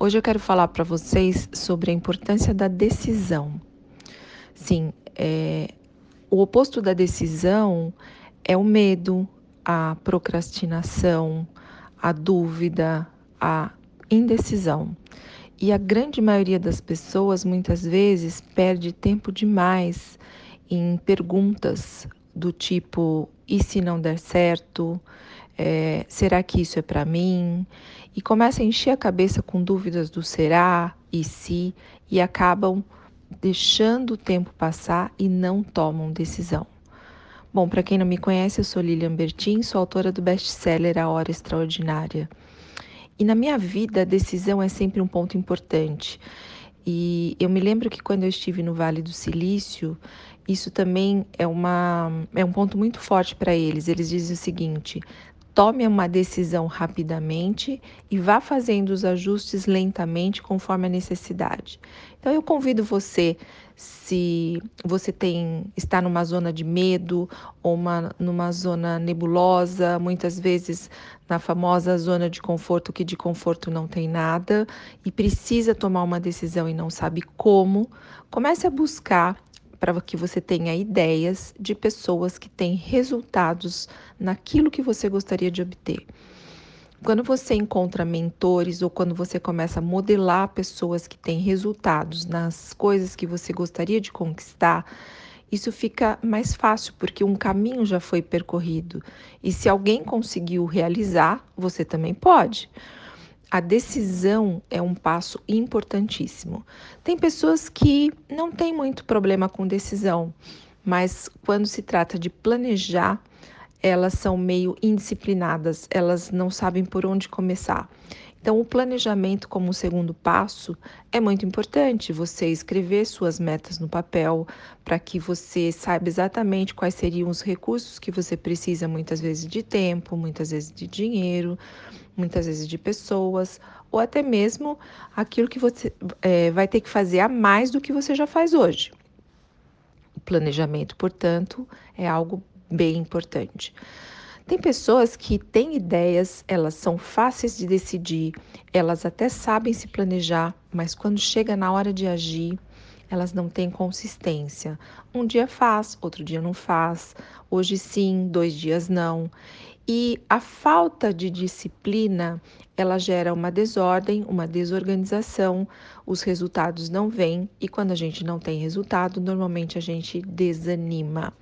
Hoje eu quero falar para vocês sobre a importância da decisão. Sim, é, o oposto da decisão é o medo, a procrastinação, a dúvida, a indecisão. E a grande maioria das pessoas muitas vezes perde tempo demais em perguntas do tipo: e se não der certo? É, será que isso é para mim? E começa a encher a cabeça com dúvidas do será e se e acabam deixando o tempo passar e não tomam decisão. Bom, para quem não me conhece, eu sou Lilian Bertin, sou autora do best-seller A Hora Extraordinária. E na minha vida, a decisão é sempre um ponto importante. E eu me lembro que quando eu estive no Vale do Silício, isso também é, uma, é um ponto muito forte para eles. Eles dizem o seguinte: tome uma decisão rapidamente e vá fazendo os ajustes lentamente conforme a necessidade. Então eu convido você, se você tem está numa zona de medo ou uma, numa zona nebulosa, muitas vezes na famosa zona de conforto que de conforto não tem nada e precisa tomar uma decisão e não sabe como, comece a buscar para que você tenha ideias de pessoas que têm resultados naquilo que você gostaria de obter. Quando você encontra mentores ou quando você começa a modelar pessoas que têm resultados nas coisas que você gostaria de conquistar, isso fica mais fácil porque um caminho já foi percorrido. E se alguém conseguiu realizar, você também pode. A decisão é um passo importantíssimo. Tem pessoas que não têm muito problema com decisão, mas quando se trata de planejar, elas são meio indisciplinadas, elas não sabem por onde começar. Então, o planejamento como segundo passo é muito importante. Você escrever suas metas no papel para que você saiba exatamente quais seriam os recursos que você precisa, muitas vezes de tempo, muitas vezes de dinheiro, muitas vezes de pessoas, ou até mesmo aquilo que você é, vai ter que fazer a mais do que você já faz hoje. O planejamento, portanto, é algo bem importante. Tem pessoas que têm ideias, elas são fáceis de decidir, elas até sabem se planejar, mas quando chega na hora de agir, elas não têm consistência. Um dia faz, outro dia não faz, hoje sim, dois dias não. E a falta de disciplina, ela gera uma desordem, uma desorganização, os resultados não vêm e quando a gente não tem resultado, normalmente a gente desanima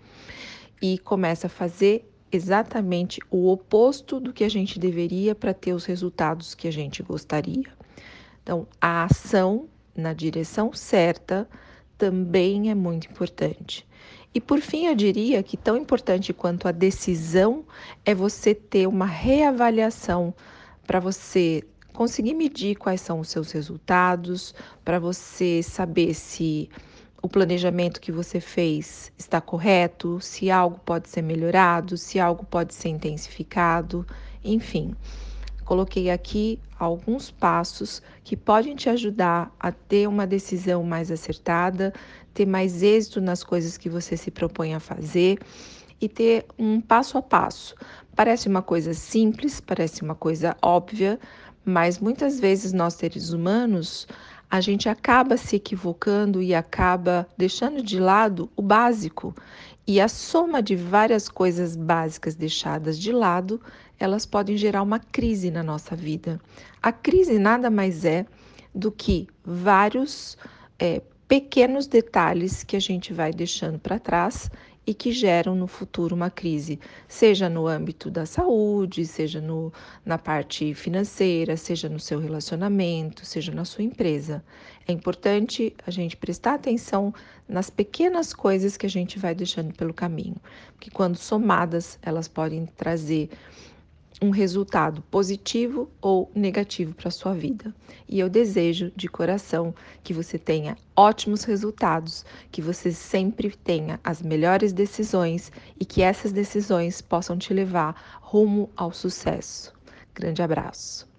e começa a fazer exatamente o oposto do que a gente deveria para ter os resultados que a gente gostaria. Então, a ação na direção certa também é muito importante. E por fim, eu diria que tão importante quanto a decisão é você ter uma reavaliação para você conseguir medir quais são os seus resultados, para você saber se o planejamento que você fez está correto, se algo pode ser melhorado, se algo pode ser intensificado, enfim. Coloquei aqui alguns passos que podem te ajudar a ter uma decisão mais acertada, ter mais êxito nas coisas que você se propõe a fazer e ter um passo a passo. Parece uma coisa simples, parece uma coisa óbvia, mas muitas vezes nós seres humanos a gente acaba se equivocando e acaba deixando de lado o básico. E a soma de várias coisas básicas deixadas de lado, elas podem gerar uma crise na nossa vida. A crise nada mais é do que vários é, pequenos detalhes que a gente vai deixando para trás e que geram no futuro uma crise, seja no âmbito da saúde, seja no, na parte financeira, seja no seu relacionamento, seja na sua empresa. É importante a gente prestar atenção nas pequenas coisas que a gente vai deixando pelo caminho, porque quando somadas, elas podem trazer um resultado positivo ou negativo para a sua vida. E eu desejo de coração que você tenha ótimos resultados, que você sempre tenha as melhores decisões e que essas decisões possam te levar rumo ao sucesso. Grande abraço.